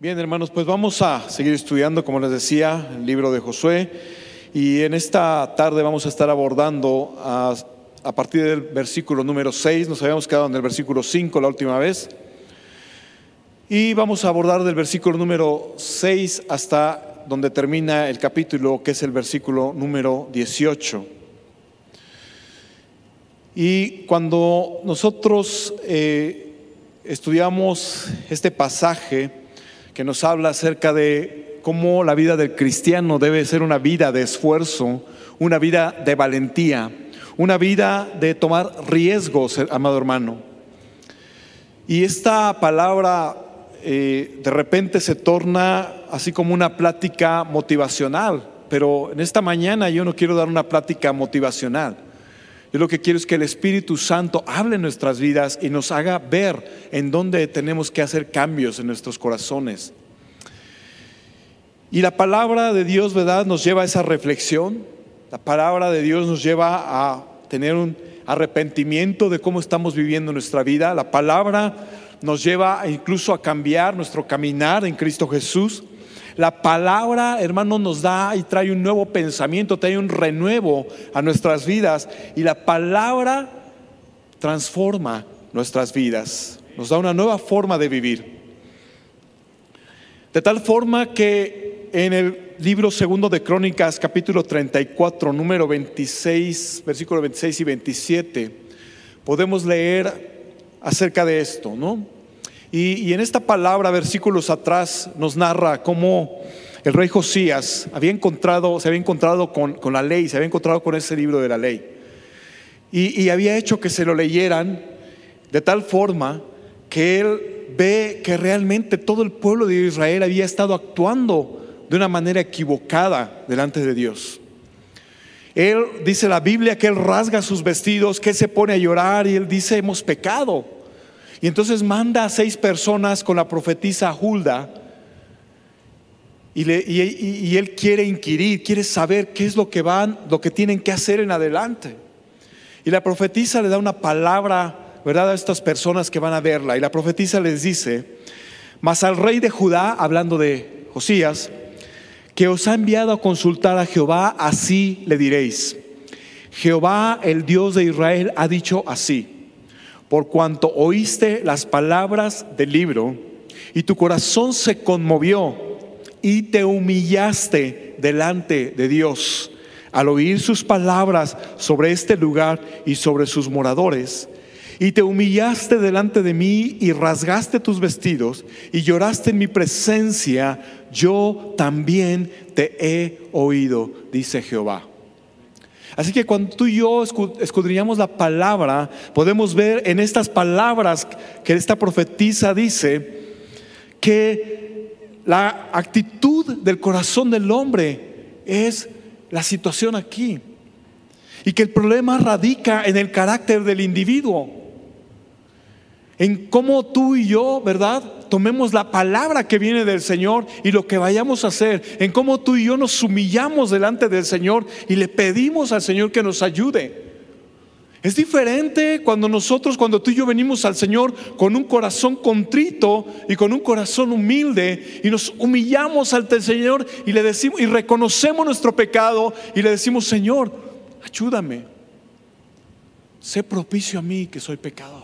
Bien, hermanos, pues vamos a seguir estudiando, como les decía, el libro de Josué. Y en esta tarde vamos a estar abordando a, partir del versículo número 6. Nos habíamos quedado en el versículo 5 la última vez. Y vamos a abordar del versículo número 6 hasta donde termina el capítulo, que es el versículo número 18. Y cuando nosotros eh, estudiamos este pasaje que nos habla acerca de cómo la vida del cristiano debe ser una vida de esfuerzo, una vida de valentía, una vida de tomar riesgos, amado hermano. Y esta palabra eh, de repente se torna así como una plática motivacional, pero en esta mañana yo no quiero dar una plática motivacional. Yo lo que quiero es que el Espíritu Santo hable en nuestras vidas y nos haga ver en dónde tenemos que hacer cambios en nuestros corazones. Y la palabra de Dios, ¿verdad?, nos lleva a esa reflexión. La palabra de Dios nos lleva a tener un arrepentimiento de cómo estamos viviendo nuestra vida. La palabra nos lleva incluso a cambiar nuestro caminar en Cristo Jesús. La palabra, hermano, nos da y trae un nuevo pensamiento, trae un renuevo a nuestras vidas. Y la palabra transforma nuestras vidas, nos da una nueva forma de vivir. De tal forma que en el libro segundo de Crónicas, capítulo 34, número 26, versículo 26 y 27, podemos leer acerca de esto, ¿no? Y, en esta palabra, versículos atrás, nos narra cómo el rey Josías había encontrado, se había encontrado con, la ley, se había encontrado con ese libro de la ley. Y, y había hecho que se lo leyeran de tal forma que él ve que realmente todo el pueblo de Israel había estado actuando de una manera equivocada delante de Dios. Él dice la Biblia que él rasga sus vestidos, que se pone a llorar y él dice hemos pecado. Y entonces manda a seis personas con la profetisa Hulda y, y, él quiere inquirir, quiere saber qué es lo que van, lo que tienen que hacer en adelante. Y la profetisa le da una palabra, ¿verdad?, a estas personas que van a verla. Y la profetisa les dice, mas al rey de Judá, hablando de Josías, que os ha enviado a consultar a Jehová, así le diréis. Jehová, el Dios de Israel, ha dicho así por cuanto oíste las palabras del libro y tu corazón se conmovió y te humillaste delante de Dios al oír sus palabras sobre este lugar y sobre sus moradores. Y te humillaste delante de mí y rasgaste tus vestidos y lloraste en mi presencia, yo también te he oído, dice Jehová. Así que cuando tú y yo escudriñamos la palabra, podemos ver en estas palabras que esta profetisa dice que la actitud del corazón del hombre es la situación aquí. Y que el problema radica en el carácter del individuo en cómo tú y yo, ¿verdad? Tomemos la palabra que viene del Señor y lo que vayamos a hacer, en cómo tú y yo nos humillamos delante del Señor y le pedimos al Señor que nos ayude. Es diferente cuando nosotros, cuando tú y yo venimos al Señor con un corazón contrito y con un corazón humilde y nos humillamos ante el Señor y le decimos y reconocemos nuestro pecado y le decimos, Señor, ayúdame. Sé propicio a mí que soy pecador.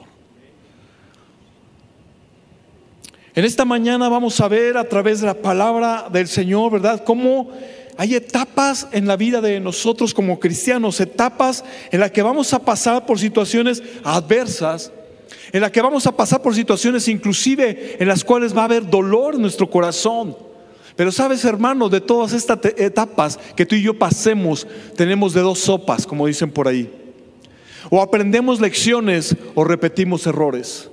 En esta mañana vamos a ver a través de la palabra del Señor, ¿verdad? Cómo hay etapas en la vida de nosotros como cristianos, etapas en las que vamos a pasar por situaciones adversas, en las que vamos a pasar por situaciones inclusive en las cuales va a haber dolor en nuestro corazón. Pero sabes, hermano, de todas estas etapas que tú y yo pasemos, tenemos de dos sopas, como dicen por ahí. O aprendemos lecciones o repetimos errores.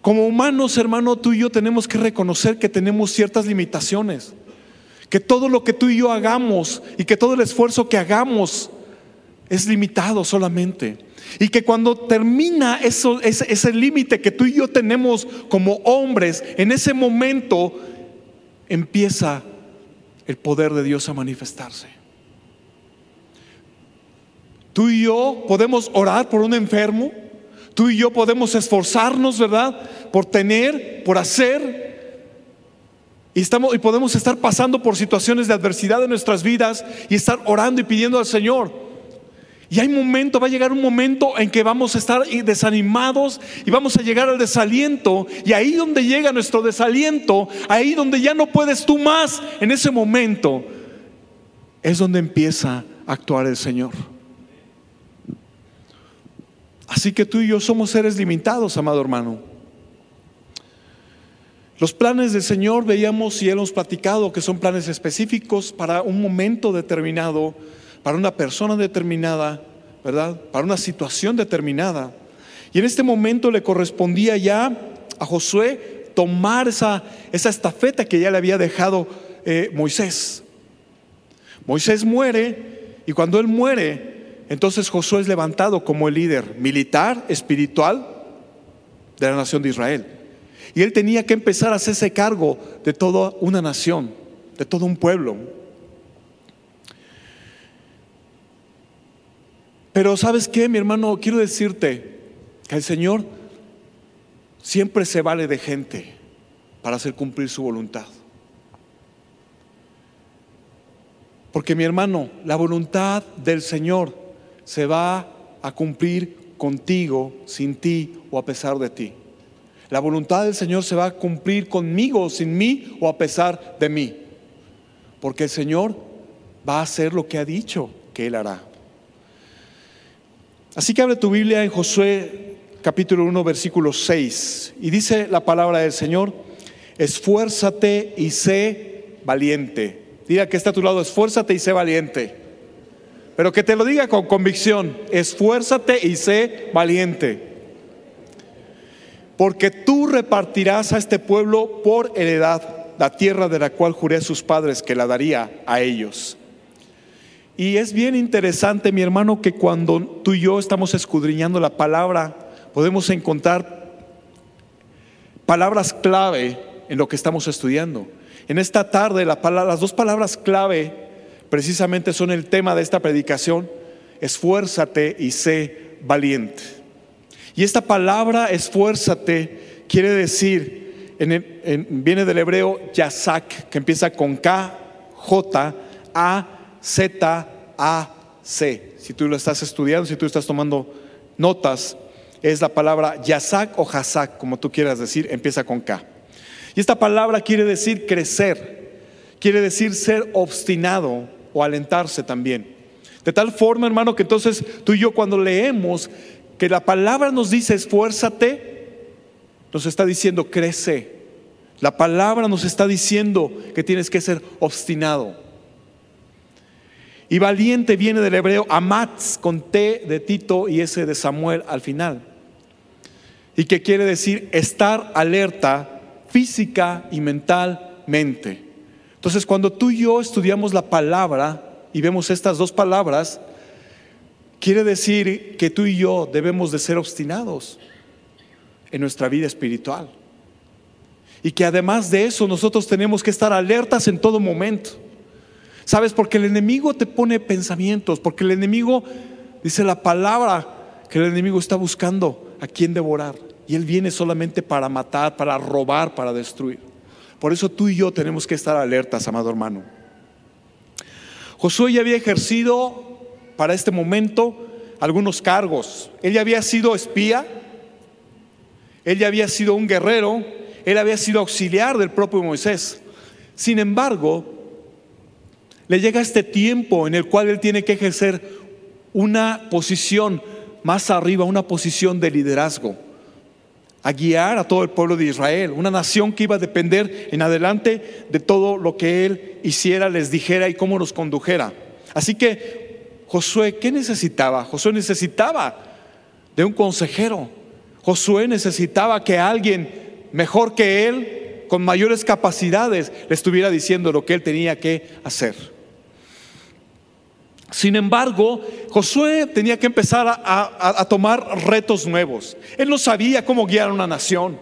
Como humanos, hermano, tú y yo tenemos que reconocer que tenemos ciertas limitaciones. Que todo lo que tú y yo hagamos y que todo el esfuerzo que hagamos es limitado solamente. Y que cuando termina eso, ese, ese límite que tú y yo tenemos como hombres, en ese momento empieza el poder de Dios a manifestarse. Tú y yo podemos orar por un enfermo Tú y yo podemos esforzarnos, ¿verdad? Por tener, por hacer. Y, estamos, y podemos estar pasando por situaciones de adversidad en nuestras vidas y estar orando y pidiendo al Señor. Y hay momento, va a llegar un momento en que vamos a estar desanimados y vamos a llegar al desaliento. Y ahí donde llega nuestro desaliento, ahí donde ya no puedes tú más, en ese momento, es donde empieza a actuar el Señor. Así que tú y yo somos seres limitados, amado hermano. Los planes del Señor veíamos y hemos platicado que son planes específicos para un momento determinado, para una persona determinada, ¿verdad? Para una situación determinada. Y en este momento le correspondía ya a Josué tomar esa, esa estafeta que ya le había dejado eh, Moisés. Moisés muere y cuando él muere, entonces Josué es levantado como el líder militar, espiritual de la nación de Israel. Y él tenía que empezar a hacerse cargo de toda una nación, de todo un pueblo. Pero sabes qué, mi hermano, quiero decirte que el Señor siempre se vale de gente para hacer cumplir su voluntad. Porque mi hermano, la voluntad del Señor se va a cumplir contigo, sin ti o a pesar de ti. La voluntad del Señor se va a cumplir conmigo, sin mí o a pesar de mí. Porque el Señor va a hacer lo que ha dicho que Él hará. Así que abre tu Biblia en Josué capítulo 1, versículo 6. Y dice la palabra del Señor, esfuérzate y sé valiente. Diga que está a tu lado, esfuérzate y sé valiente pero que te lo diga con convicción, esfuérzate y sé valiente. Porque tú repartirás a este pueblo por heredad la tierra de la cual juré a sus padres que la daría a ellos. Y es bien interesante, mi hermano, que cuando tú y yo estamos escudriñando la palabra, podemos encontrar palabras clave en lo que estamos estudiando. En esta tarde, las dos palabras clave precisamente son el tema de esta predicación, esfuérzate y sé valiente. Y esta palabra esfuérzate quiere decir, viene del hebreo yazak, que empieza con K, J, A, Z, A, C. Si tú lo estás estudiando, si tú estás tomando notas, es la palabra yazak o hazak, como tú quieras decir, empieza con K. Y esta palabra quiere decir crecer, quiere decir ser obstinado, o alentarse también. De tal forma, hermano, que entonces tú y yo cuando leemos que la palabra nos dice esfuérzate, nos está diciendo crece. La palabra nos está diciendo que tienes que ser obstinado. Y valiente viene del hebreo amatz con T de Tito y S de Samuel al final. Y que quiere decir estar alerta física y mentalmente. Entonces, cuando tú y yo estudiamos la palabra y vemos estas dos palabras, quiere decir que tú y yo debemos de ser obstinados en nuestra vida espiritual. Y que además de eso nosotros tenemos que estar alertas en todo momento. ¿Sabes? Porque el enemigo te pone pensamientos, porque el enemigo, dice la palabra, que el enemigo está buscando a quien devorar. Y él viene solamente para matar, para robar, para destruir. Por eso tú y yo tenemos que estar alertas, amado hermano. Josué ya había ejercido para este momento algunos cargos. Él ya había sido espía, él ya había sido un guerrero, él había sido auxiliar del propio Moisés. Sin embargo, le llega este tiempo en el cual él tiene que ejercer una posición más arriba, una posición de liderazgo a guiar a todo el pueblo de Israel, una nación que iba a depender en adelante de todo lo que él hiciera, les dijera y cómo nos condujera. Así que Josué, ¿qué necesitaba? Josué necesitaba de un consejero. Josué necesitaba que alguien mejor que él, con mayores capacidades, le estuviera diciendo lo que él tenía que hacer. Sin embargo, Josué tenía que empezar a, tomar retos nuevos. Él no sabía cómo guiar a una nación.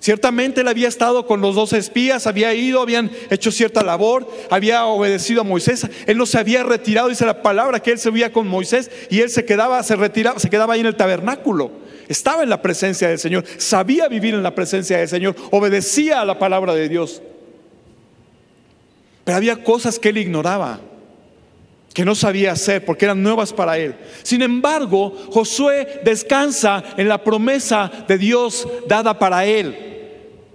Ciertamente él había estado con los dos espías, había ido, habían hecho cierta labor, había obedecido a Moisés. Él no se había retirado, dice la palabra que él se veía con Moisés y él se quedaba, se retiraba, se quedaba ahí en el tabernáculo. estaba en la presencia del Señor, sabía vivir en la presencia del Señor, obedecía a la palabra de Dios. Pero había cosas que él ignoraba, que no sabía hacer porque eran nuevas para él. Sin embargo, Josué descansa en la promesa de Dios dada para él.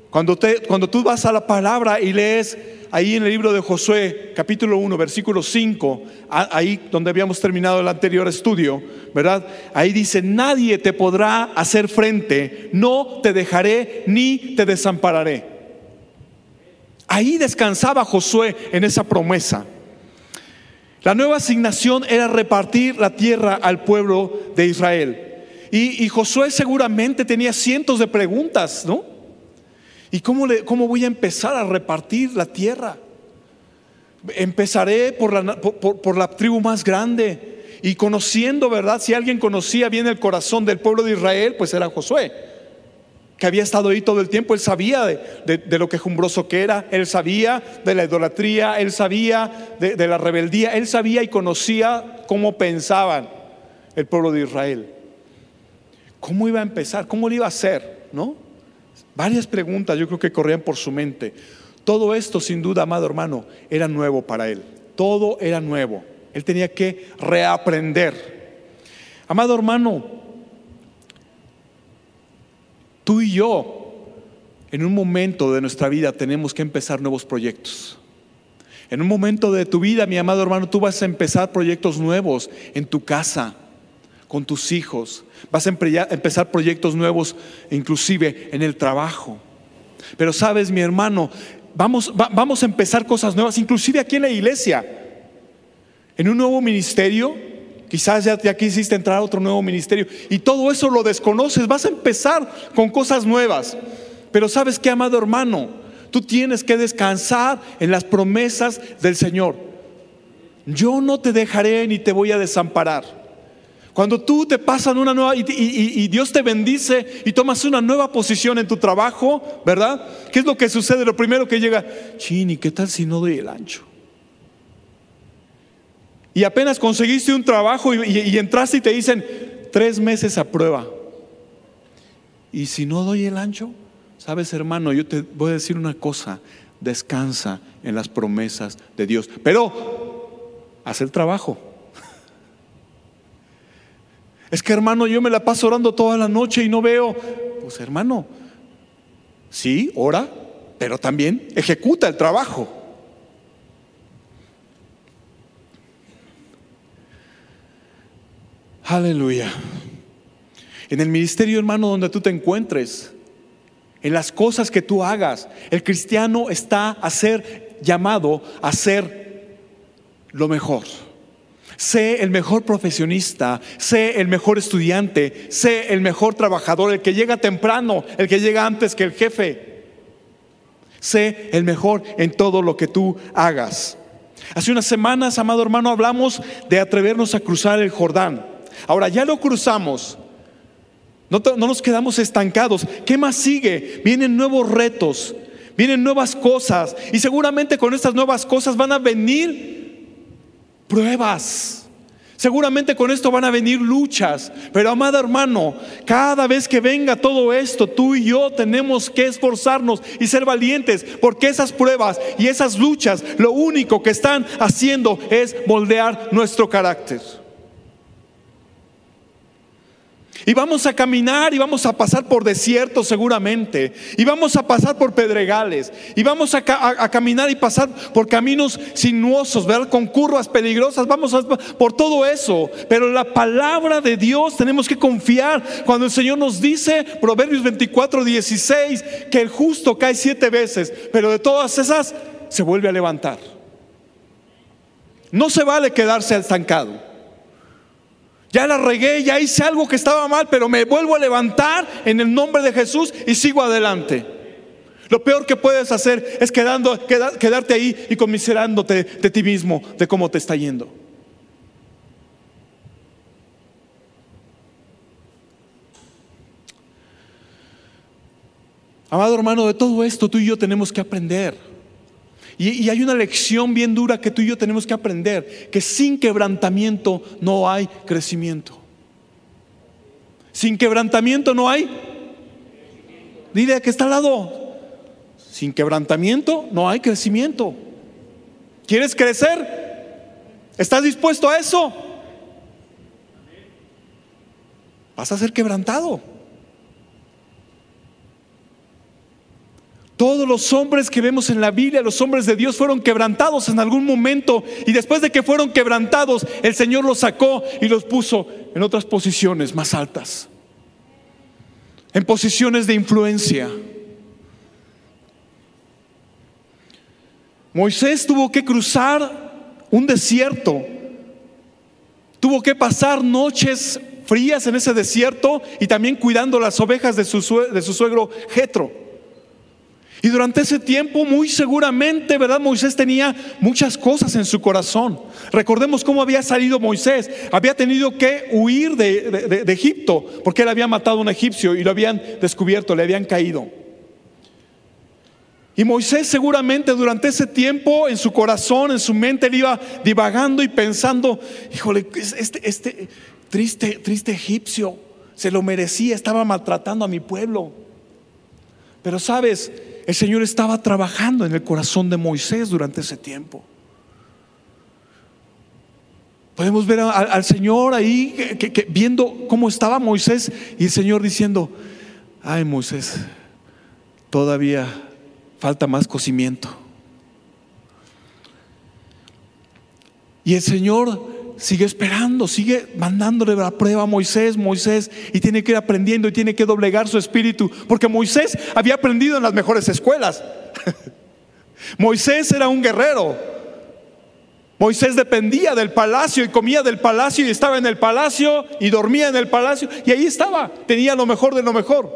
Cuando, cuando tú vas a la palabra y lees ahí en el libro de Josué, capítulo 1, versículo 5, ahí donde habíamos terminado el anterior estudio, ¿verdad? Ahí dice, nadie te podrá hacer frente, no te dejaré ni te desampararé. Ahí descansaba Josué en esa promesa. La nueva asignación era repartir la tierra al pueblo de Israel. Y, Josué seguramente tenía cientos de preguntas, ¿no? ¿Y cómo, le, cómo voy a empezar a repartir la tierra? Empezaré por la, por la tribu más grande y conociendo, ¿verdad? Si alguien conocía bien el corazón del pueblo de Israel, pues era Josué que había estado ahí todo el tiempo, él sabía de, lo quejumbroso que era, él sabía de la idolatría, él sabía de, la rebeldía, él sabía y conocía cómo pensaban el pueblo de Israel. ¿Cómo iba a empezar? ¿Cómo lo iba a hacer? ¿No? Varias preguntas yo creo que corrían por su mente. Todo esto, sin duda, amado hermano, era nuevo para él. Todo era nuevo. Él tenía que reaprender. Amado hermano, Tú y yo, en un momento de nuestra vida, tenemos que empezar nuevos proyectos. En un momento de tu vida, mi amado hermano, tú vas a empezar proyectos nuevos en tu casa, con tus hijos. Vas a empezar proyectos nuevos, inclusive en el trabajo. Pero sabes, mi hermano, vamos, vamos a empezar cosas nuevas, inclusive aquí en la iglesia, en un nuevo ministerio, Quizás ya, quisiste entrar a otro nuevo ministerio y todo eso lo desconoces. Vas a empezar con cosas nuevas. Pero sabes que, amado hermano, tú tienes que descansar en las promesas del Señor. Yo no te dejaré ni te voy a desamparar. Cuando tú te pasan una nueva y, y, Dios te bendice y tomas una nueva posición en tu trabajo, ¿verdad? ¿Qué es lo que sucede? Lo primero que llega, chini, ¿qué tal si no doy el ancho? Y apenas conseguiste un trabajo y, entraste y te dicen tres meses a prueba. Y si no doy el ancho, sabes hermano, yo te voy a decir una cosa, descansa en las promesas de Dios, pero haz el trabajo. Es que hermano, yo me la paso orando toda la noche y no veo. Pues hermano, sí, ora, pero también ejecuta el trabajo. Aleluya. En el ministerio, hermano, donde tú te encuentres, en las cosas que tú hagas, el cristiano está a ser llamado a ser lo mejor. Sé el mejor profesionista, sé el mejor estudiante, sé el mejor trabajador, el que llega temprano, el que llega antes que el jefe. Sé el mejor en todo lo que tú hagas. Hace unas semanas, amado hermano, hablamos de atrevernos a cruzar el Jordán. Ahora ya lo cruzamos. No, nos quedamos estancados. ¿Qué más sigue? Vienen nuevos retos, vienen nuevas cosas. Y seguramente con estas nuevas cosas van a venir pruebas. Seguramente con esto van a venir luchas. Pero amado hermano, cada vez que venga todo esto, tú y yo tenemos que esforzarnos y ser valientes. Porque esas pruebas y esas luchas, lo único que están haciendo es moldear nuestro carácter. Y vamos a caminar y vamos a pasar por desiertos seguramente. Y vamos a pasar por pedregales. Y vamos a, caminar y pasar por caminos sinuosos, ¿verdad? Con curvas peligrosas. Vamos a, por todo eso. Pero la palabra de Dios tenemos que confiar. Cuando el Señor nos dice, Proverbios 24, 16, que el justo cae siete veces. Pero de todas esas se vuelve a levantar. No se vale quedarse estancado. Ya la regué, ya hice algo que estaba mal, pero me vuelvo a levantar en el nombre de Jesús y sigo adelante. Lo peor que puedes hacer es quedando, quedarte ahí y conmiserándote de ti mismo, de cómo te está yendo. Amado hermano, de todo esto tú y yo tenemos que aprender. Y, hay una lección bien dura que tú y yo tenemos que aprender, que sin quebrantamiento no hay crecimiento. Sin quebrantamiento no hay. Dile que está al lado. Sin quebrantamiento no hay crecimiento. ¿Quieres crecer? ¿Estás dispuesto a eso? Vas a ser quebrantado. Todos los hombres que vemos en la Biblia, los hombres de Dios, fueron quebrantados en algún momento y después de que fueron quebrantados, el Señor los sacó y los puso en otras posiciones más altas, en posiciones de influencia. Moisés tuvo que cruzar un desierto, tuvo que pasar noches frías en ese desierto y también cuidando las ovejas de su, de su suegro Jetro. Y durante ese tiempo, muy seguramente, ¿verdad? Moisés tenía muchas cosas en su corazón. Recordemos cómo había salido Moisés. Había tenido que huir de, Egipto porque él había matado a un egipcio y lo habían descubierto, le habían caído. Y Moisés seguramente durante ese tiempo en su corazón, en su mente, él iba divagando y pensando, híjole, este, este triste, triste egipcio se lo merecía, estaba maltratando a mi pueblo. Pero sabes, el Señor estaba trabajando en el corazón de Moisés durante ese tiempo. Podemos ver al, Señor ahí viendo cómo estaba Moisés y el Señor diciendo, ay Moisés, todavía falta más cocimiento. Y el Señor sigue esperando, sigue mandándole la prueba a Moisés, Moisés, y tiene que ir aprendiendo y tiene que doblegar su espíritu, porque Moisés había aprendido en las mejores escuelas. Moisés era un guerrero. Moisés dependía del palacio y comía del palacio y estaba en el palacio y dormía en el palacio y ahí estaba, tenía lo mejor de lo mejor.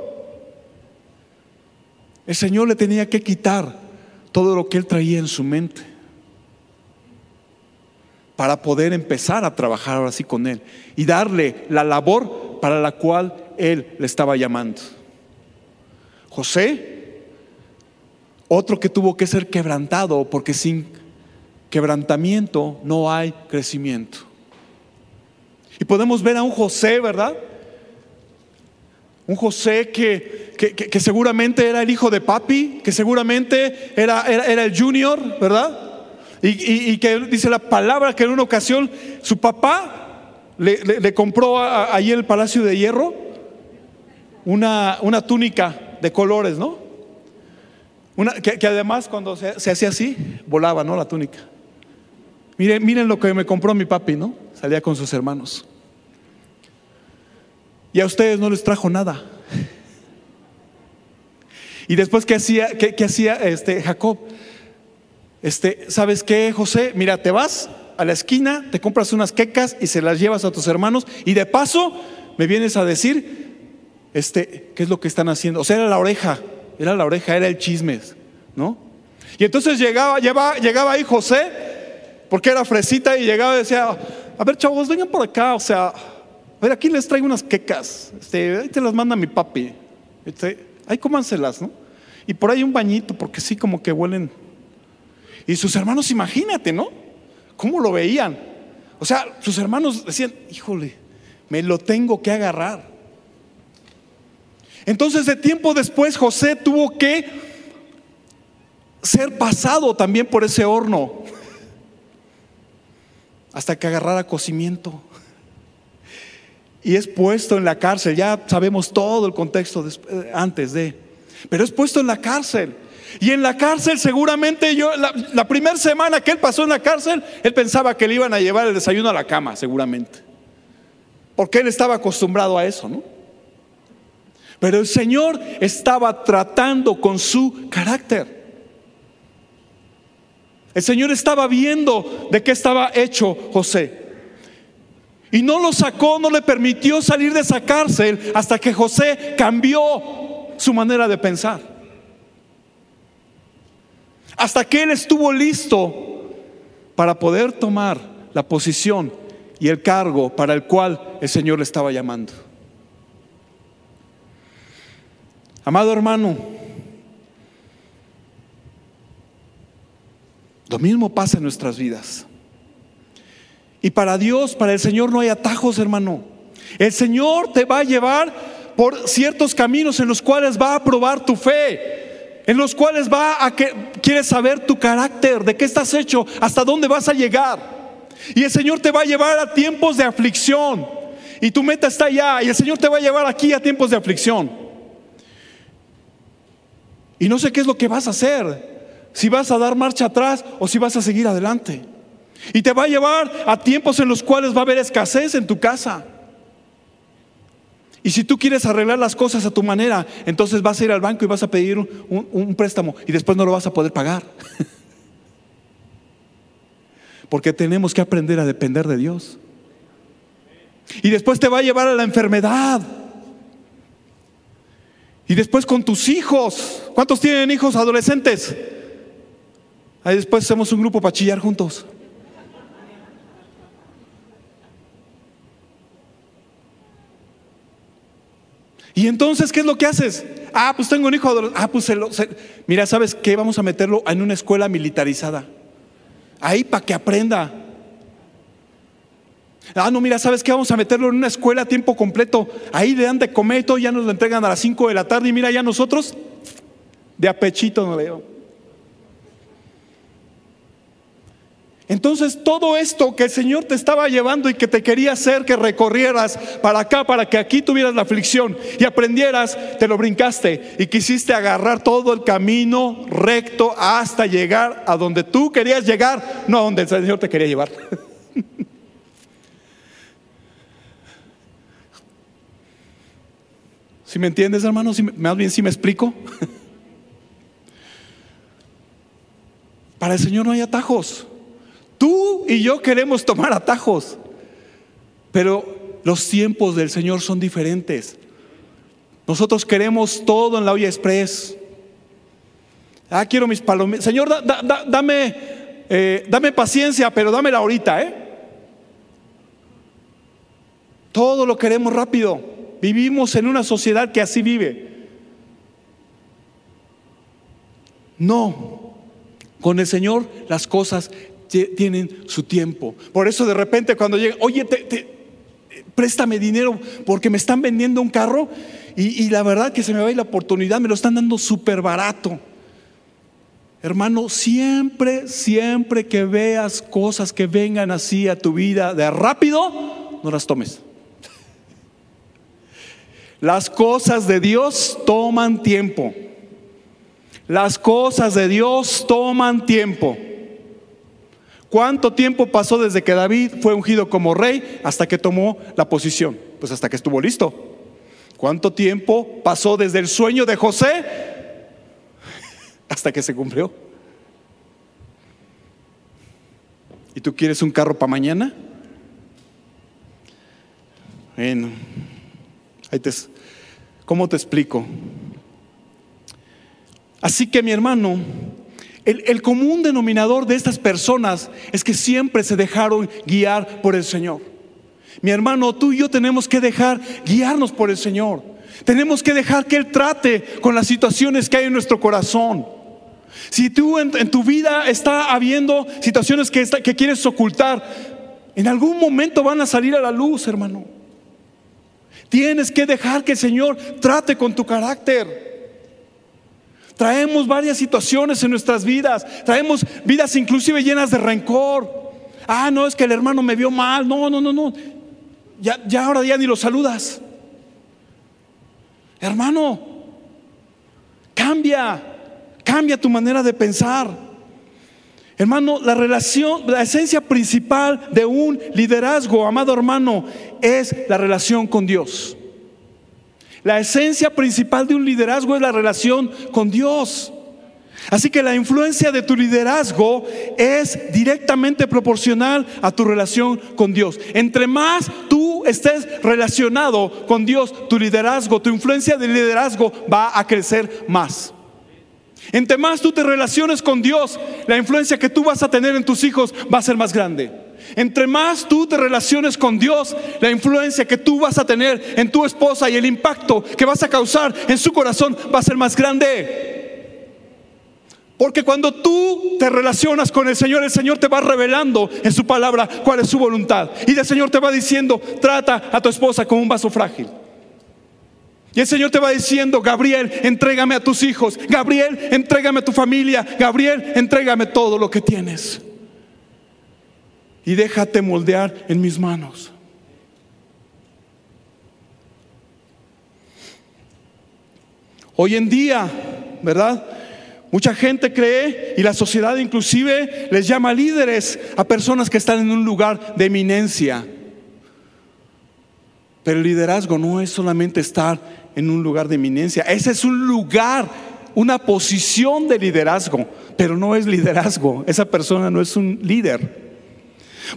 El Señor le tenía que quitar todo lo que él traía en su mente para poder empezar a trabajar ahora sí con Él y darle la labor para la cual Él le estaba llamando. José, otro que tuvo que ser quebrantado, porque sin quebrantamiento no hay crecimiento. Y podemos ver a un José, ¿verdad? Un José que, que, seguramente era el hijo de papi, que seguramente era, era, era el junior, ¿verdad? Y, que dice la palabra que en una ocasión su papá le, compró ahí en el Palacio de Hierro una, una túnica de colores, ¿no? Una, que, además cuando se, hacía así, volaba, ¿no? La túnica. Miren, miren lo que me compró mi papi, ¿no? Salía con sus hermanos. Y a ustedes no les trajo nada. Y después, ¿qué hacía, qué, hacía este Jacob? Este, ¿sabes qué, José? Mira, te vas a la esquina, te compras unas quecas y se las llevas a tus hermanos y de paso me vienes a decir este, qué es lo que están haciendo. O sea, era la oreja, era la oreja, era el chisme, ¿no? Y entonces llegaba, llegaba ahí José, porque era fresita y llegaba y decía, a ver chavos, vengan por acá, o sea, a ver, aquí les traigo unas quecas, este, ahí te las manda mi papi, este, ahí cómanselas, ¿no? Y por ahí un bañito, porque sí como que huelen y sus hermanos, imagínate, ¿no? ¿Cómo lo veían? O sea, sus hermanos decían, híjole, me lo tengo que agarrar. Entonces, de tiempo después, José tuvo que ser pasado también por ese horno hasta que agarrara cocimiento. Y es puesto en la cárcel, ya sabemos todo el contexto eh, antes de, pero es puesto en la cárcel. Y en la cárcel seguramente yo, la, primera semana que él pasó en la cárcel, él pensaba que le iban a llevar el desayuno a la cama, seguramente. Porque él estaba acostumbrado a eso, ¿no? Pero el Señor estaba tratando con su carácter. El Señor estaba viendo de qué estaba hecho José. Y no lo sacó, no le permitió salir de esa cárcel hasta que José cambió su manera de pensar hasta que él estuvo listo para poder tomar la posición y el cargo para el cual el Señor le estaba llamando. Amado hermano, lo mismo pasa en nuestras vidas. Y para Dios, para el Señor no hay atajos, hermano. El Señor te va a llevar por ciertos caminos en los cuales va a probar tu fe, en los cuales va a que quiere saber tu carácter, de qué estás hecho, hasta dónde vas a llegar. Y el Señor te va a llevar a tiempos de aflicción. Y tu meta está allá. Y el Señor te va a llevar aquí a tiempos de aflicción. Y no sé qué es lo que vas a hacer. Si vas a dar marcha atrás o si vas a seguir adelante. Y te va a llevar a tiempos en los cuales va a haber escasez en tu casa. Y si tú quieres arreglar las cosas a tu manera, entonces vas a ir al banco y vas a pedir un, préstamo y después no lo vas a poder pagar. Porque tenemos que aprender a depender de Dios. Y después te va a llevar a la enfermedad. Y después con tus hijos. ¿Cuántos tienen hijos adolescentes? Ahí después hacemos un grupo para chillar juntos. Y entonces, ¿qué es lo que haces? Ah, pues tengo un hijo adolescente. Ah, pues se lo, mira, ¿sabes qué? Vamos a meterlo en una escuela militarizada. Ahí para que aprenda. Ah, no, mira, ¿sabes qué? Vamos a meterlo en una escuela a tiempo completo. Ahí le dan de comer y todo, ya nos lo entregan a las 5 de la tarde. Y mira, ya nosotros, de apechito no leo. Entonces todo esto que el Señor te estaba llevando y que te quería hacer que recorrieras para acá, para que aquí tuvieras la aflicción y aprendieras, te lo brincaste y quisiste agarrar todo el camino recto hasta llegar a donde tú querías llegar, no a donde el Señor te quería llevar. Si me entiendes, hermano? más bien si me explico. Para el Señor no hay atajos. Tú y yo queremos tomar atajos, pero los tiempos del Señor son diferentes. Nosotros queremos todo en la olla express. Ah, quiero mis palomitas. Señor, dame, eh, dame paciencia, pero dámela ahorita, ¿eh? Todo lo queremos rápido. Vivimos en una sociedad que así vive. No, con el Señor las cosas tienen su tiempo. Por eso de repente cuando llega, oye, te, préstame dinero porque me están vendiendo un carro y, la verdad que se me va a ir la oportunidad, me lo están dando súper barato. Hermano, siempre, siempre que veas cosas que vengan así a tu vida de rápido, no las tomes. Las cosas de Dios toman tiempo. Las cosas de Dios toman tiempo. ¿Cuánto tiempo pasó desde que David fue ungido como rey hasta que tomó la posición? Pues hasta que estuvo listo. ¿Cuánto tiempo pasó desde el sueño de José hasta que se cumplió? ¿Y tú quieres un carro para mañana? Bueno, ahí te, ¿cómo te explico? Así que mi hermano, el, común denominador de estas personas es que siempre se dejaron guiar por el Señor. Mi hermano, tú y yo tenemos que dejar guiarnos por el Señor. Tenemos que dejar que Él trate con las situaciones que hay en nuestro corazón. Si tú en, tu vida está habiendo situaciones que, que quieres ocultar, en algún momento van a salir a la luz, hermano. Tienes que dejar que el Señor trate con tu carácter. Traemos varias situaciones en nuestras vidas. Traemos vidas inclusive llenas de rencor. Ah, no, es que el hermano me vio mal. No, no, no, no. Ya, ya ahora ya ni lo saludas. Hermano, cambia, cambia tu manera de pensar. Hermano, la relación, la esencia principal de un liderazgo, amado hermano, es la relación con Dios. La esencia principal de un liderazgo es la relación con Dios. Así que la influencia de tu liderazgo es directamente proporcional a tu relación con Dios. Entre más tú estés relacionado con Dios, tu liderazgo, tu influencia de liderazgo va a crecer más. Entre más tú te relaciones con Dios, la influencia que tú vas a tener en tus hijos va a ser más grande. Entre más tú te relaciones con Dios, la influencia que tú vas a tener en tu esposa y el impacto que vas a causar en su corazón va a ser más grande. Porque cuando tú te relacionas con el Señor, el Señor te va revelando en su palabra cuál es su voluntad. Y el Señor te va diciendo, trata a tu esposa como un vaso frágil. Y el Señor te va diciendo, Gabriel, entrégame a tus hijos. Gabriel, entrégame a tu familia. Gabriel, entrégame todo lo que tienes. Y déjate moldear en mis manos. Hoy en día, ¿verdad? Mucha gente cree y la sociedad inclusive les llama líderes a personas que están en un lugar de eminencia. Pero el liderazgo no es solamente estar en un lugar de eminencia, ese es un lugar, una posición de liderazgo, pero no es liderazgo, esa persona no es un líder.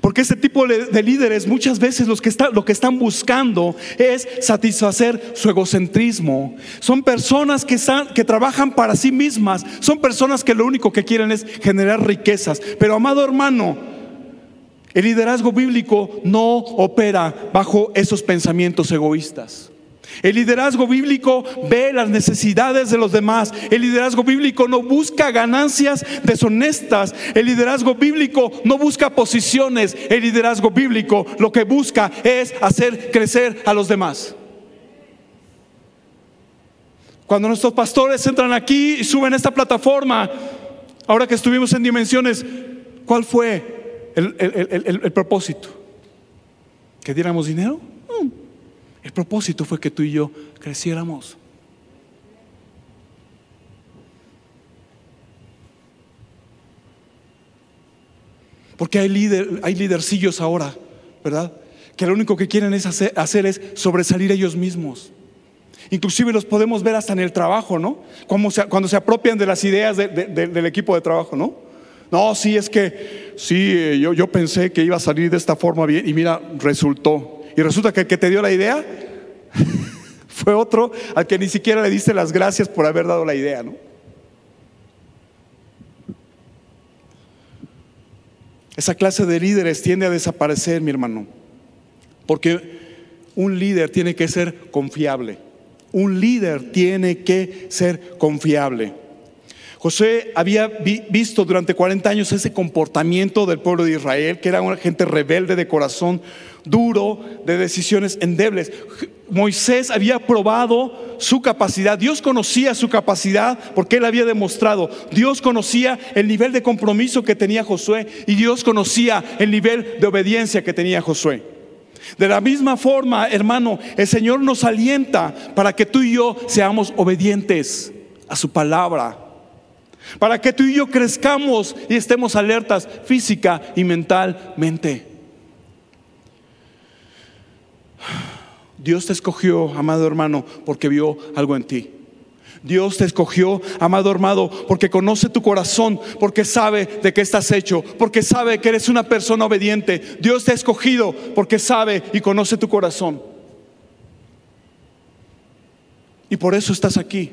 Porque ese tipo de líderes muchas veces los que lo que están buscando es satisfacer su egocentrismo. Son personas que, que trabajan para sí mismas. Son personas que lo único que quieren es generar riquezas. Pero amado hermano, el liderazgo bíblico no opera bajo esos pensamientos egoístas. El liderazgo bíblico ve las necesidades de los demás. El liderazgo bíblico no busca ganancias deshonestas. El liderazgo bíblico no busca posiciones. El liderazgo bíblico lo que busca es hacer crecer a los demás. Cuando nuestros pastores entran aquí y suben esta plataforma, ahora que estuvimos en dimensiones, ¿cuál fue el, propósito? ¿Que diéramos dinero? El propósito fue que tú y yo creciéramos. Porque hay, líder, hay lidercillos ahora, ¿verdad? Que lo único que quieren es hacer, es sobresalir ellos mismos. Inclusive los podemos ver hasta en el trabajo, ¿no? Cuando se apropian de las ideas del equipo de trabajo, ¿no? No, sí, es que, sí, yo, yo pensé que iba a salir de esta forma bien y mira, resultó. Y resulta que el que te dio la idea fue otro al que ni siquiera le diste las gracias por haber dado la idea, ¿no? Esa clase de líderes tiende a desaparecer, mi hermano, porque un líder tiene que ser confiable. Un líder tiene que ser confiable. José había visto durante 40 años ese comportamiento del pueblo de Israel, que era una gente rebelde de corazón, duro, de decisiones endebles. Moisés había probado su capacidad, Dios conocía su capacidad porque él había demostrado, Dios conocía el nivel de compromiso que tenía Josué y Dios conocía el nivel de obediencia que tenía Josué. De la misma forma, hermano, el Señor nos alienta para que tú y yo seamos obedientes a su palabra, para que tú y yo crezcamos y estemos alertas física y mentalmente. Dios te escogió, amado hermano, porque vio algo en ti. Dios te escogió, amado hermano, porque conoce tu corazón, porque sabe de qué estás hecho, porque sabe que eres una persona obediente. Dios te ha escogido porque sabe y conoce tu corazón. Y por eso estás aquí.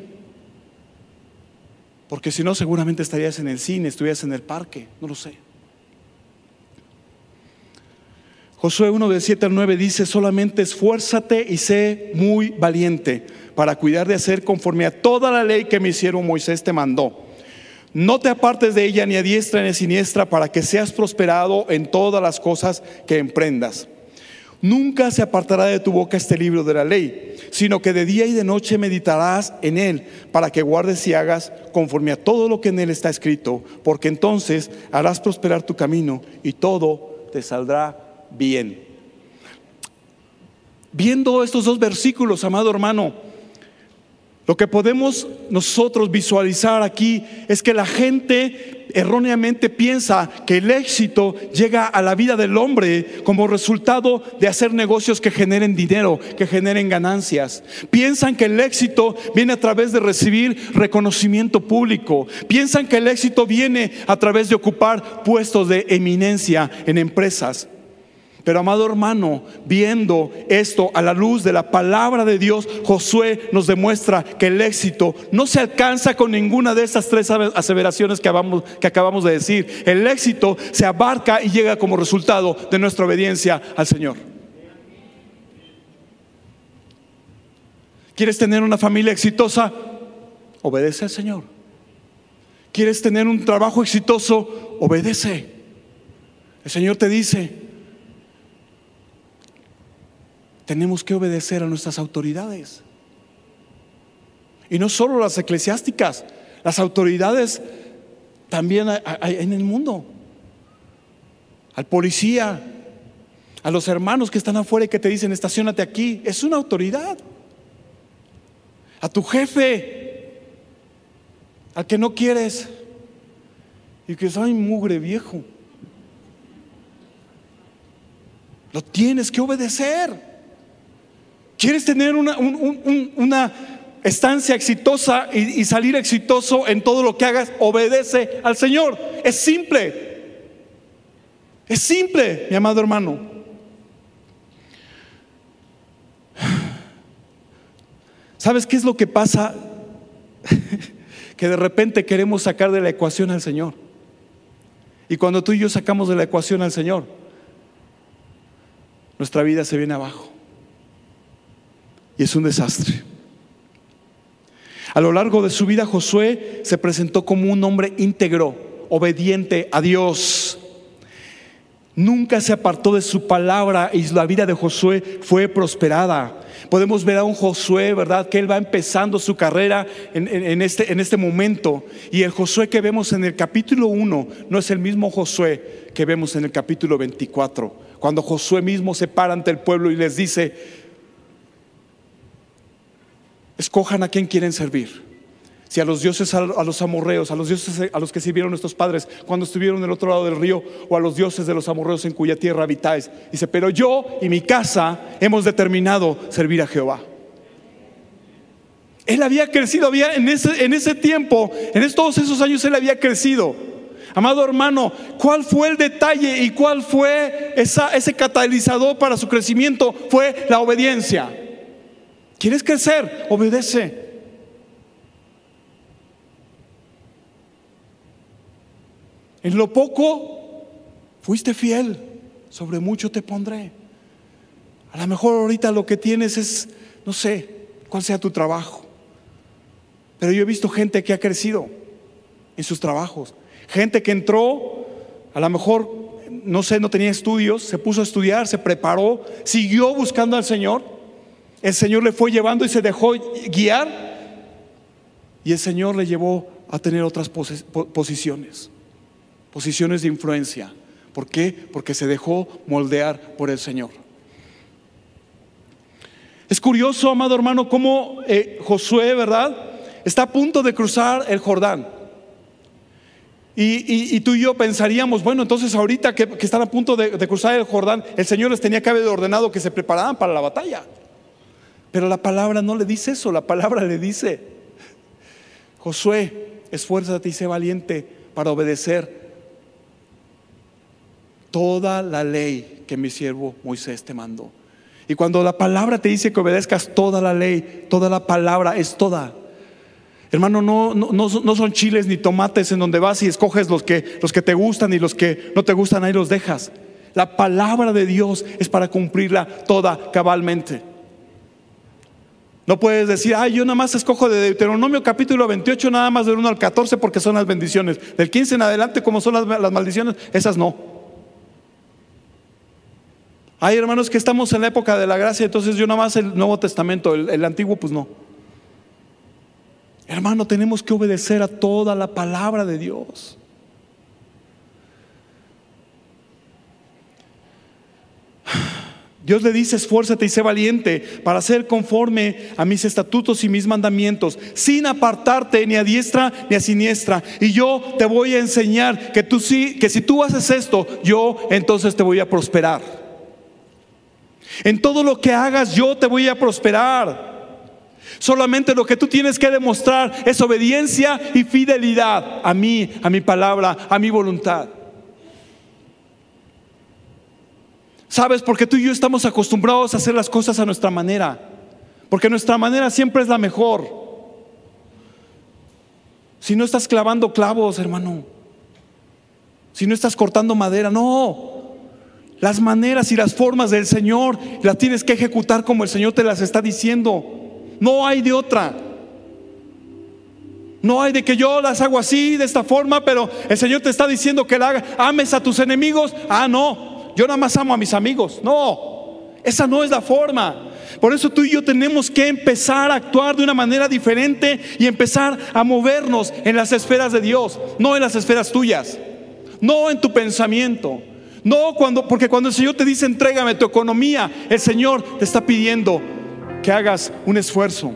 Porque si no, seguramente estarías en el cine, estuvieras en el parque, no lo sé. Josué 1 de 7 al 9 dice, solamente esfuérzate y sé muy valiente para cuidar de hacer conforme a toda la ley que mi hicieron Moisés te mandó. No te apartes de ella ni a diestra ni a siniestra para que seas prosperado en todas las cosas que emprendas. Nunca se apartará de tu boca este libro de la ley, sino que de día y de noche meditarás en él para que guardes y hagas conforme a todo lo que en él está escrito, porque entonces harás prosperar tu camino y todo te saldrá bien. Viendo estos dos versículos, amado hermano, lo que podemos nosotros visualizar aquí es que la gente erróneamente piensa que el éxito llega a la vida del hombre como resultado de hacer negocios que generen dinero, que generen ganancias. Piensan que el éxito viene a través de recibir reconocimiento público. Piensan que el éxito viene a través de ocupar puestos de eminencia en empresas. Pero amado hermano, viendo esto a la luz de la palabra de Dios, Josué nos demuestra que el éxito no se alcanza con ninguna de estas tres aseveraciones que acabamos, que acabamos de decir. El éxito se abarca y llega como resultado de nuestra obediencia al Señor. ¿Quieres tener una familia exitosa? Obedece al Señor. ¿Quieres tener un trabajo exitoso? Obedece. El Señor te dice, tenemos que obedecer a nuestras autoridades. Y no solo las eclesiásticas, las autoridades también en el mundo. Al policía, a los hermanos que están afuera y que te dicen, estacionate aquí, es una autoridad. A tu jefe, al que no quieres y que soy mugre viejo. Lo tienes que obedecer. ¿Quieres tener una, una estancia exitosa y, salir exitoso en todo lo que hagas, obedece al Señor. Es simple. Es simple, mi amado hermano. ¿Sabes qué es lo que pasa? que de repente queremos sacar de la ecuación al Señor. Y cuando tú y yo sacamos de la ecuación al Señor, nuestra vida se viene abajo. Y es un desastre. A lo largo de su vida Josué se presentó como un hombre íntegro, obediente a Dios. Nunca se apartó de su palabra y la vida de Josué fue prosperada. Podemos ver a un Josué, ¿verdad? Que él va empezando su carrera en, este, en este momento. Y el Josué que vemos en el capítulo 1 no es el mismo Josué que vemos en el capítulo 24. Cuando Josué mismo se para ante el pueblo y les dice, Escojan a quién quieren servir. Si a los dioses, a los amorreos, a los dioses a los que sirvieron nuestros padres cuando estuvieron del otro lado del río, o a los dioses de los amorreos en cuya tierra habitáis. Dice, pero yo y mi casa hemos determinado servir a Jehová. Él había crecido, había en ese, en ese tiempo, en todos esos años él había crecido. Amado hermano, ¿cuál fue el detalle y cuál fue ese catalizador para su crecimiento? Fue la obediencia. ¿Quieres crecer? Obedece. En lo poco fuiste fiel, sobre mucho te pondré. A lo mejor ahorita lo que tienes es, no sé, cuál sea tu trabajo. Pero yo he visto gente que ha crecido en sus trabajos. Gente que entró, a lo mejor, no sé, no tenía estudios, se puso a estudiar, se preparó, siguió buscando al Señor el Señor le fue llevando y se dejó guiar. Y el Señor le llevó a tener otras posiciones, posiciones de influencia. ¿Por qué? Porque se dejó moldear por el Señor. Es curioso, amado hermano, cómo eh, Josué, ¿verdad? Está a punto de cruzar el Jordán. Y, tú y yo pensaríamos, bueno, entonces ahorita que, están a punto de, de cruzar el Jordán, el Señor les tenía que haber ordenado que se prepararan para la batalla. Pero la palabra no le dice eso, la palabra le dice, Josué, esfuérzate y sé valiente para obedecer toda la ley que mi siervo Moisés te mandó. Y cuando la palabra te dice que obedezcas toda la ley, toda la palabra es toda. Hermano, no, no, no, son chiles ni tomates en donde vas y escoges los que, los que te gustan y los que no te gustan, ahí los dejas. La palabra de Dios es para cumplirla toda cabalmente. No puedes decir, ay, yo nada más escojo de Deuteronomio capítulo 28, nada más del 1 al 14 porque son las bendiciones. Del 15 en adelante, como son las, maldiciones, esas no. Hay hermanos que estamos en la época de la gracia, entonces yo nada más el Nuevo Testamento, el antiguo, pues no. Hermano, tenemos que obedecer a toda la palabra de Dios. Dios le dice, esfuérzate y sé valiente para ser conforme a mis estatutos y mis mandamientos, sin apartarte ni a diestra ni a siniestra. Y yo te voy a enseñar que tú que si tú haces esto, yo entonces te voy a prosperar. En todo lo que hagas, yo te voy a prosperar. Solamente lo que tú tienes que demostrar es obediencia y fidelidad a mí, a mi palabra, a mi voluntad. ¿Sabes? Porque tú y yo estamos acostumbrados a hacer las cosas a nuestra manera. Porque nuestra manera siempre es la mejor. Si no estás clavando clavos, hermano. Si no estás cortando madera, no. Las maneras y las formas del Señor las tienes que ejecutar como el Señor te las está diciendo. No hay de otra. No hay de que yo las hago así, de esta forma, pero el Señor te está diciendo que la haga. Ames a tus enemigos. Ah, no, yo nada más amo a mis amigos. No, esa no es la forma. Por eso tú y yo tenemos que empezar a actuar de una manera diferente y empezar a movernos en las esferas de Dios, no en las esferas tuyas, no en tu pensamiento. No cuando, porque cuando el Señor te dice entrégame tu economía, el Señor te está pidiendo que hagas un esfuerzo.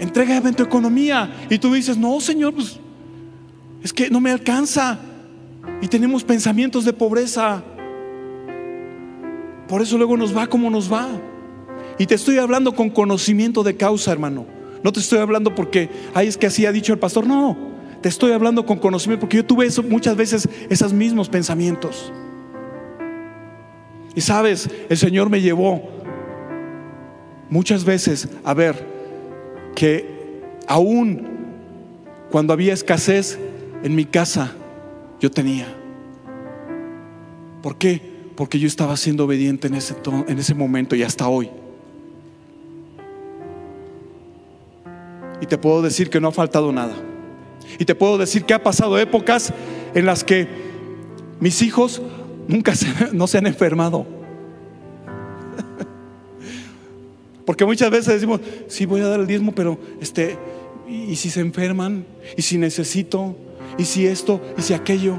Entrégame tu economía. Y tú dices, no, Señor, pues es que no me alcanza. Y tenemos pensamientos de pobreza. Por eso luego nos va como nos va. Y te estoy hablando con conocimiento de causa, hermano. No te estoy hablando porque, ay, es que así ha dicho el pastor. No, te estoy hablando con conocimiento porque yo tuve eso, muchas veces esos mismos pensamientos. Y sabes, el Señor me llevó muchas veces a ver que aún cuando había escasez en mi casa, yo tenía. ¿Por qué? Porque yo estaba siendo obediente en ese, en ese momento y hasta hoy. Y te puedo decir que no ha faltado nada. Y te puedo decir que ha pasado épocas en las que mis hijos nunca se, no se han enfermado. Porque muchas veces decimos, sí voy a dar el diezmo, pero este, y si se enferman, y si necesito, y si esto, y si aquello.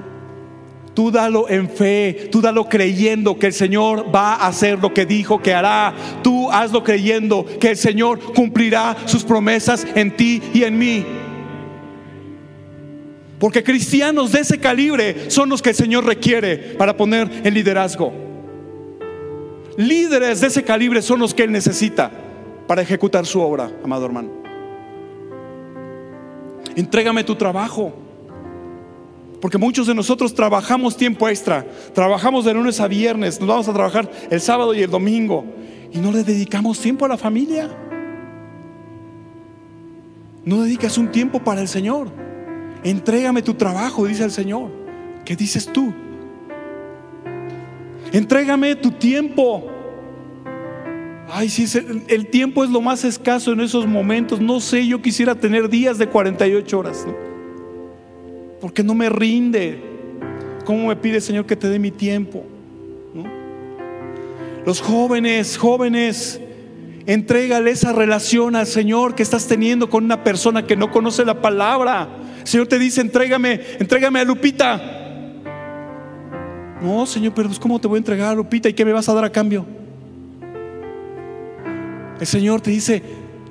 Tú dalo en fe, tú dalo creyendo que el Señor va a hacer lo que dijo que hará. Tú hazlo creyendo que el Señor cumplirá sus promesas en ti y en mí. Porque cristianos de ese calibre son los que el Señor requiere para poner en liderazgo. Líderes de ese calibre son los que Él necesita para ejecutar su obra, amado hermano. Entrégame tu trabajo. Porque muchos de nosotros trabajamos tiempo extra. Trabajamos de lunes a viernes. Nos vamos a trabajar el sábado y el domingo. Y no le dedicamos tiempo a la familia. No dedicas un tiempo para el Señor. Entrégame tu trabajo, dice el Señor. ¿Qué dices tú? Entrégame tu tiempo. Ay, si el, tiempo es lo más escaso en esos momentos. No sé, yo quisiera tener días de 48 horas. Porque no me rinde. ¿Cómo me pide, Señor, que te dé mi tiempo? Los jóvenes, jóvenes, entrégale esa relación al Señor que estás teniendo con una persona que no conoce la palabra. El Señor te dice, entrégame, entrégame a Lupita. No, Señor, pero pues, ¿cómo te voy a entregar a Lupita y qué me vas a dar a cambio? El Señor te dice,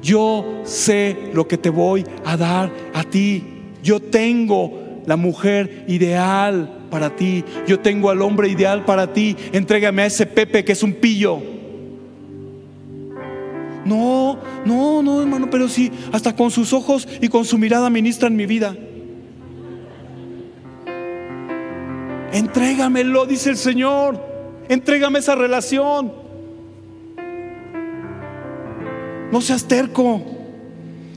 yo sé lo que te voy a dar a ti. Yo tengo la mujer ideal para ti. Yo tengo al hombre ideal para ti. Entrégame a ese Pepe que es un pillo. No, no, no, hermano, pero sí, hasta con sus ojos y con su mirada ministran mi vida. Entrégamelo, dice el Señor. Entrégame esa relación. No seas terco.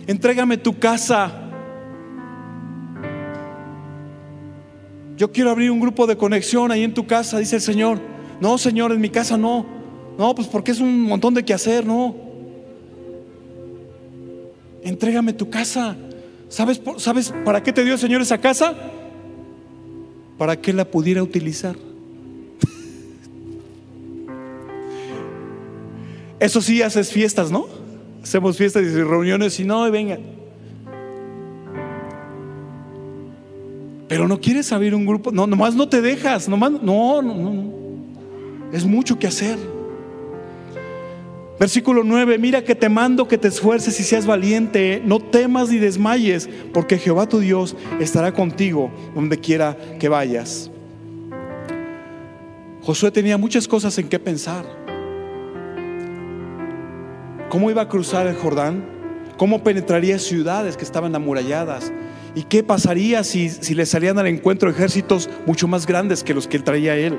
Entrégame tu casa. Yo quiero abrir un grupo de conexión ahí en tu casa, dice el Señor. No, Señor, en mi casa no. No, pues porque es un montón de que hacer, no. Entrégame tu casa. ¿Sabes, ¿Sabes para qué te dio el Señor esa casa? para que la pudiera utilizar. Eso sí, haces fiestas, ¿no? Hacemos fiestas y reuniones y no, venga. Pero no quieres abrir un grupo, no, nomás no te dejas, no, no, no. Es mucho que hacer. Versículo 9, mira que te mando que te esfuerces y seas valiente, no temas ni desmayes, porque Jehová tu Dios estará contigo donde quiera que vayas. Josué tenía muchas cosas en qué pensar. ¿Cómo iba a cruzar el Jordán? ¿Cómo penetraría ciudades que estaban amuralladas? ¿Y qué pasaría si, si le salían al encuentro ejércitos mucho más grandes que los que él traía él?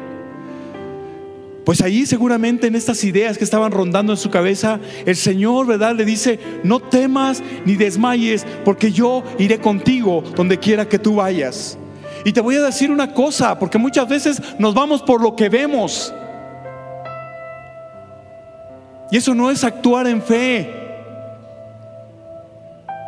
Pues allí seguramente en estas ideas que estaban rondando en su cabeza, el Señor, ¿verdad? Le dice, no temas ni desmayes, porque yo iré contigo donde quiera que tú vayas. Y te voy a decir una cosa, porque muchas veces nos vamos por lo que vemos. Y eso no es actuar en fe.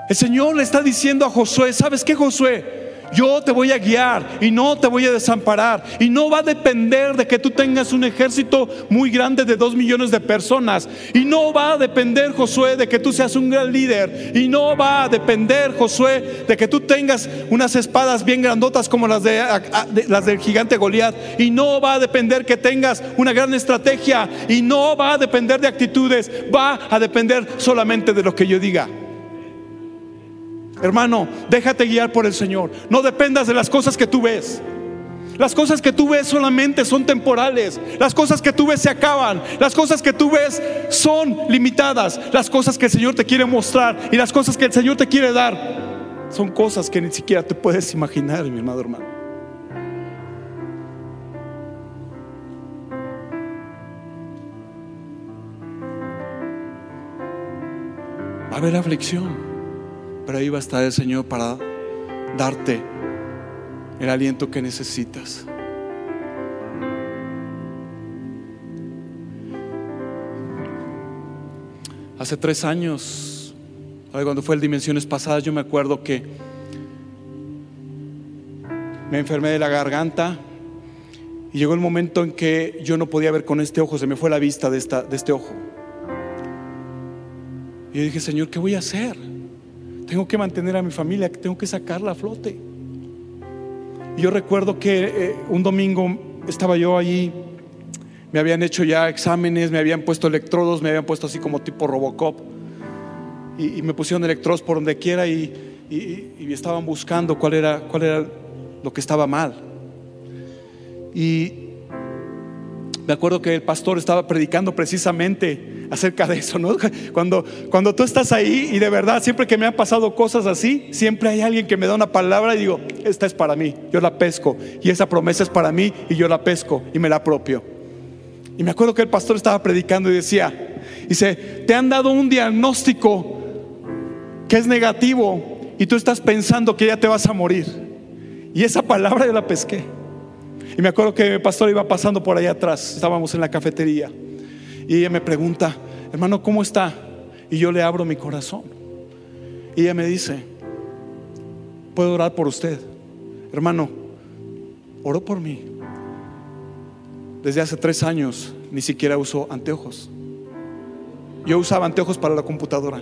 El Señor le está diciendo a Josué, ¿sabes qué Josué? Yo te voy a guiar y no te voy a desamparar. Y no va a depender de que tú tengas un ejército muy grande de dos millones de personas. Y no va a depender, Josué, de que tú seas un gran líder. Y no va a depender, Josué, de que tú tengas unas espadas bien grandotas como las, de, las del gigante Goliat. Y no va a depender que tengas una gran estrategia. Y no va a depender de actitudes. Va a depender solamente de lo que yo diga. Hermano, déjate guiar por el Señor. No dependas de las cosas que tú ves. Las cosas que tú ves solamente son temporales. Las cosas que tú ves se acaban. Las cosas que tú ves son limitadas. Las cosas que el Señor te quiere mostrar y las cosas que el Señor te quiere dar son cosas que ni siquiera te puedes imaginar, mi hermano hermano. Va a haber aflicción. Pero ahí va a estar el Señor para darte el aliento que necesitas. Hace tres años, cuando fue el Dimensiones Pasadas, yo me acuerdo que me enfermé de la garganta y llegó el momento en que yo no podía ver con este ojo, se me fue la vista de, esta, de este ojo. Y yo dije, Señor, ¿qué voy a hacer? Tengo que mantener a mi familia, tengo que sacarla a flote. yo recuerdo que eh, un domingo estaba yo allí, me habían hecho ya exámenes, me habían puesto electrodos, me habían puesto así como tipo Robocop. Y, me pusieron electrodos por donde quiera y, y, estaban buscando cuál era, cuál era lo que estaba mal. Y me acuerdo que el pastor estaba predicando precisamente acerca de eso, ¿no? Cuando, cuando tú estás ahí y de verdad, siempre que me han pasado cosas así, siempre hay alguien que me da una palabra y digo, esta es para mí, yo la pesco. Y esa promesa es para mí y yo la pesco y me la apropio. Y me acuerdo que el pastor estaba predicando y decía, dice, te han dado un diagnóstico que es negativo y tú estás pensando que ya te vas a morir. Y esa palabra yo la pesqué. Y me acuerdo que el pastor iba pasando por allá atrás, estábamos en la cafetería. Y ella me pregunta, hermano, ¿cómo está? Y yo le abro mi corazón. Y ella me dice, ¿puedo orar por usted? Hermano, oró por mí. Desde hace tres años ni siquiera uso anteojos. Yo usaba anteojos para la computadora.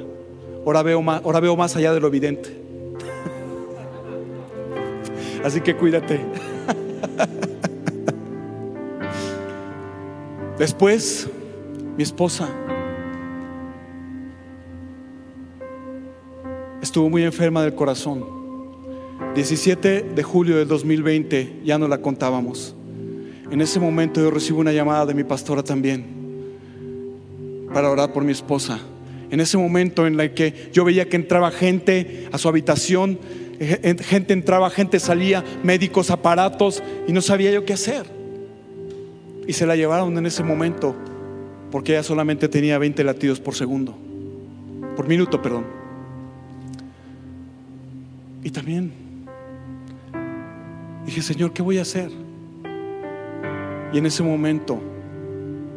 Ahora veo más, ahora veo más allá de lo evidente. Así que cuídate. Después mi esposa estuvo muy enferma del corazón. 17 de julio del 2020 ya no la contábamos. En ese momento yo recibo una llamada de mi pastora también para orar por mi esposa. En ese momento en el que yo veía que entraba gente a su habitación, eh, gente entraba, gente salía, médicos, aparatos, y no sabía yo qué hacer. Y se la llevaron en ese momento porque ella solamente tenía 20 latidos por segundo, por minuto, perdón. Y también dije, Señor, ¿qué voy a hacer? Y en ese momento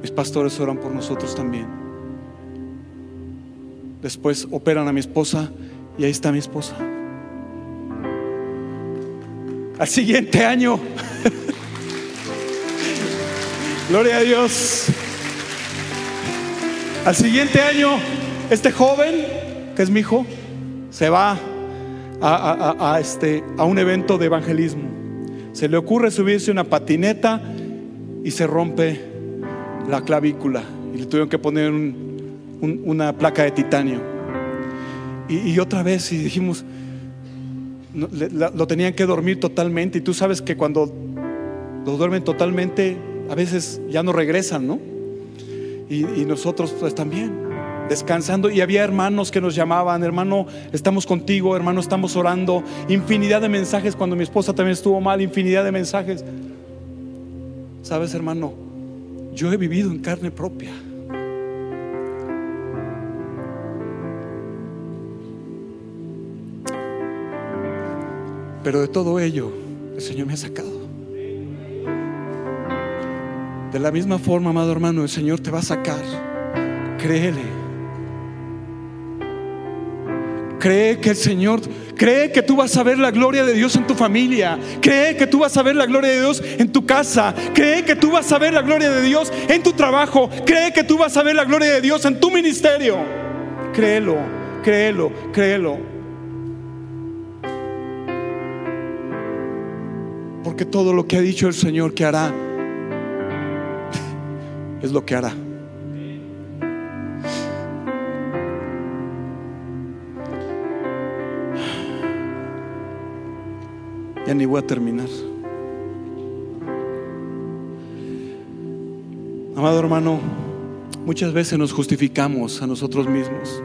mis pastores oran por nosotros también. Después operan a mi esposa y ahí está mi esposa. Al siguiente año, gloria a Dios. Al siguiente año, este joven, que es mi hijo, se va a, este, a un evento de evangelismo. Se le ocurre subirse una patineta y se rompe la clavícula. Y le tuvieron que poner una placa de titanio. Y, otra vez, y dijimos, lo tenían que dormir totalmente. Y tú sabes que cuando lo duermen totalmente, a veces ya no regresan, ¿no? y, nosotros pues también descansando y había hermanos que nos llamaban, hermano, estamos contigo, hermano, estamos orando, infinidad de mensajes cuando mi esposa también estuvo mal, infinidad de mensajes. Sabes, hermano, yo he vivido en carne propia. Pero de todo ello, el Señor me ha sacado. De la misma forma, amado hermano, el Señor te va a sacar. Créele. Cree que el Señor, cree que tú vas a ver la gloria de Dios en tu familia. Cree que tú vas a ver la gloria de Dios en tu casa. Cree que tú vas a ver la gloria de Dios en tu trabajo. Cree que tú vas a ver la gloria de Dios en tu ministerio. Créelo, créelo, créelo. Porque todo lo que ha dicho el Señor que hará es lo que hará. Ya ni voy a terminar. Amado hermano, muchas veces nos justificamos a nosotros mismos.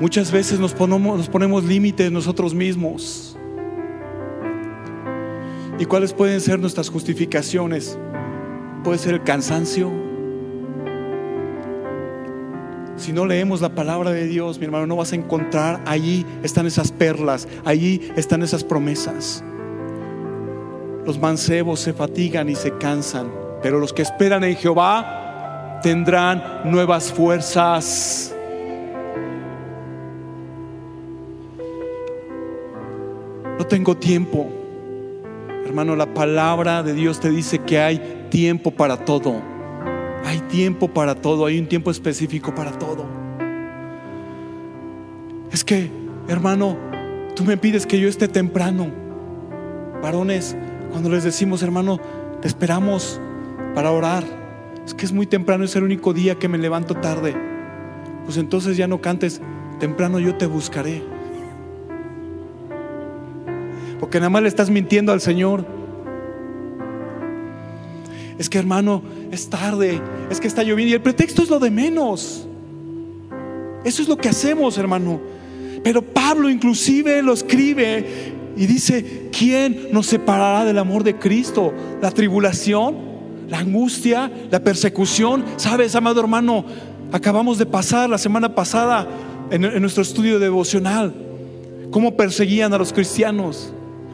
Muchas veces nos ponemos, nos ponemos límites nosotros mismos. ¿Y cuáles pueden ser nuestras justificaciones? Puede ser el cansancio. Si no leemos la palabra de Dios, mi hermano, no vas a encontrar, allí están esas perlas, allí están esas promesas. Los mancebos se fatigan y se cansan, pero los que esperan en Jehová tendrán nuevas fuerzas. No tengo tiempo. Hermano, la palabra de Dios te dice que hay tiempo para todo. Hay tiempo para todo, hay un tiempo específico para todo. Es que, hermano, tú me pides que yo esté temprano. Varones, cuando les decimos, hermano, te esperamos para orar. Es que es muy temprano, es el único día que me levanto tarde. Pues entonces ya no cantes, temprano yo te buscaré. Porque nada más le estás mintiendo al Señor. Es que hermano, es tarde, es que está lloviendo y el pretexto es lo de menos. Eso es lo que hacemos, hermano. Pero Pablo inclusive lo escribe y dice, ¿quién nos separará del amor de Cristo? ¿La tribulación? ¿La angustia? ¿La persecución? ¿Sabes, amado hermano? Acabamos de pasar la semana pasada en, en nuestro estudio devocional cómo perseguían a los cristianos.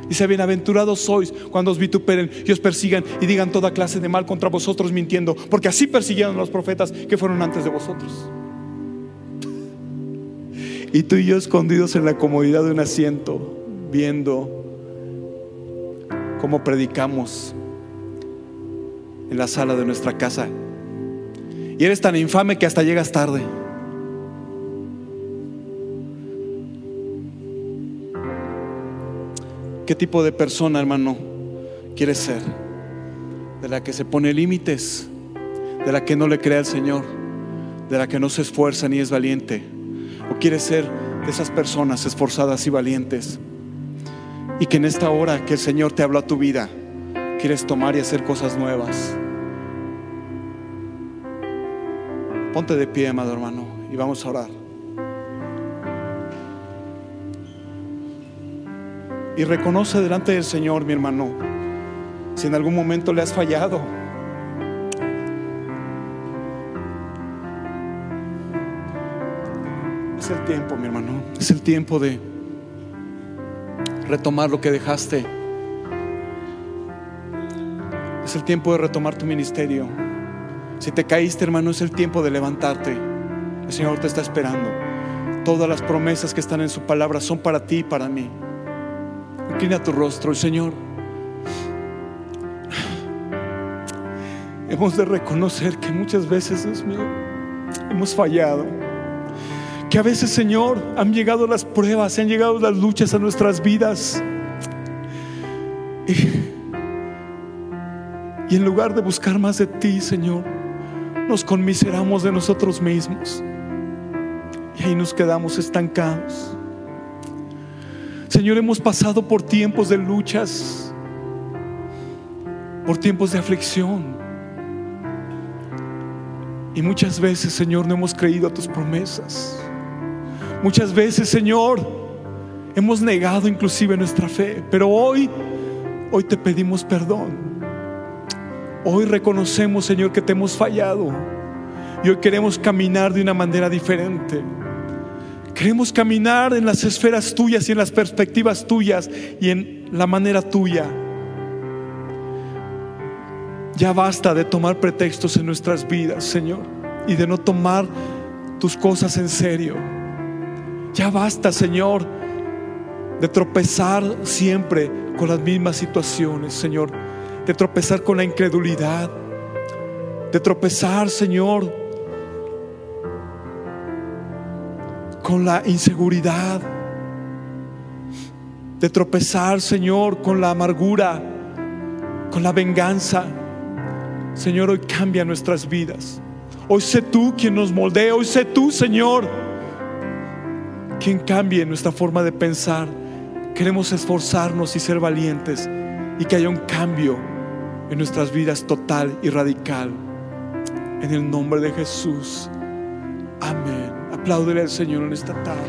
Dice, bienaventurados sois cuando os vituperen y os persigan y digan toda clase de mal contra vosotros mintiendo, porque así persiguieron los profetas que fueron antes de vosotros. Y tú y yo escondidos en la comodidad de un asiento, viendo cómo predicamos en la sala de nuestra casa. Y eres tan infame que hasta llegas tarde. ¿Qué tipo de persona, hermano, quieres ser? De la que se pone límites, de la que no le cree al Señor, de la que no se esfuerza ni es valiente. ¿O quieres ser de esas personas esforzadas y valientes? Y que en esta hora que el Señor te habló a tu vida, quieres tomar y hacer cosas nuevas. Ponte de pie, amado hermano, y vamos a orar. Y reconoce delante del Señor, mi hermano, si en algún momento le has fallado. Es el tiempo, mi hermano. Es el tiempo de retomar lo que dejaste. Es el tiempo de retomar tu ministerio. Si te caíste, hermano, es el tiempo de levantarte. El Señor te está esperando. Todas las promesas que están en su palabra son para ti y para mí. Inclina tu rostro, Señor. Hemos de reconocer que muchas veces, Dios mío, hemos fallado. Que a veces, Señor, han llegado las pruebas, han llegado las luchas a nuestras vidas. Y, y en lugar de buscar más de ti, Señor, nos conmiseramos de nosotros mismos. Y ahí nos quedamos estancados. Señor, hemos pasado por tiempos de luchas, por tiempos de aflicción. Y muchas veces, Señor, no hemos creído a tus promesas. Muchas veces, Señor, hemos negado inclusive nuestra fe. Pero hoy, hoy te pedimos perdón. Hoy reconocemos, Señor, que te hemos fallado. Y hoy queremos caminar de una manera diferente. Queremos caminar en las esferas tuyas y en las perspectivas tuyas y en la manera tuya. Ya basta de tomar pretextos en nuestras vidas, Señor, y de no tomar tus cosas en serio. Ya basta, Señor, de tropezar siempre con las mismas situaciones, Señor. De tropezar con la incredulidad. De tropezar, Señor, con la inseguridad. De tropezar, Señor, con la amargura, con la venganza. Señor, hoy cambia nuestras vidas. Hoy sé tú quien nos moldea. Hoy sé tú, Señor, quien cambie nuestra forma de pensar. Queremos esforzarnos y ser valientes y que haya un cambio en nuestras vidas total y radical. En el nombre de Jesús. Amén. Apláudele al Señor en esta tarde.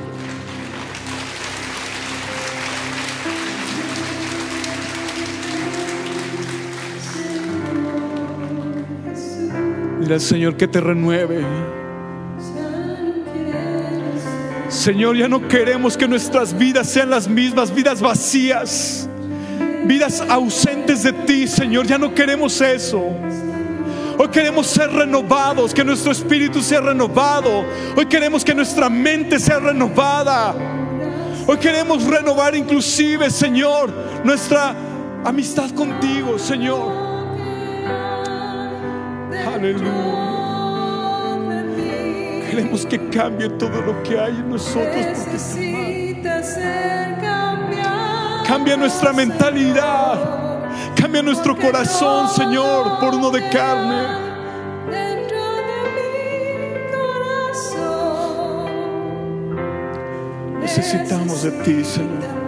Dile al Señor que te renueve. Señor, ya no queremos que nuestras vidas sean las mismas, vidas vacías, vidas ausentes de ti, Señor. Ya no queremos eso. Hoy queremos ser renovados, que nuestro espíritu sea renovado. Hoy queremos que nuestra mente sea renovada. Hoy queremos renovar inclusive, Señor, nuestra amistad contigo, Señor. Aleluya. Queremos que cambie todo lo que hay en nosotros. Porque Necesita ser cambiado. cambia nuestra mentalidad. Cambia nuestro corazón, Señor, por uno de carne. Dentro de mi corazón. Necesitamos de ti, Señor.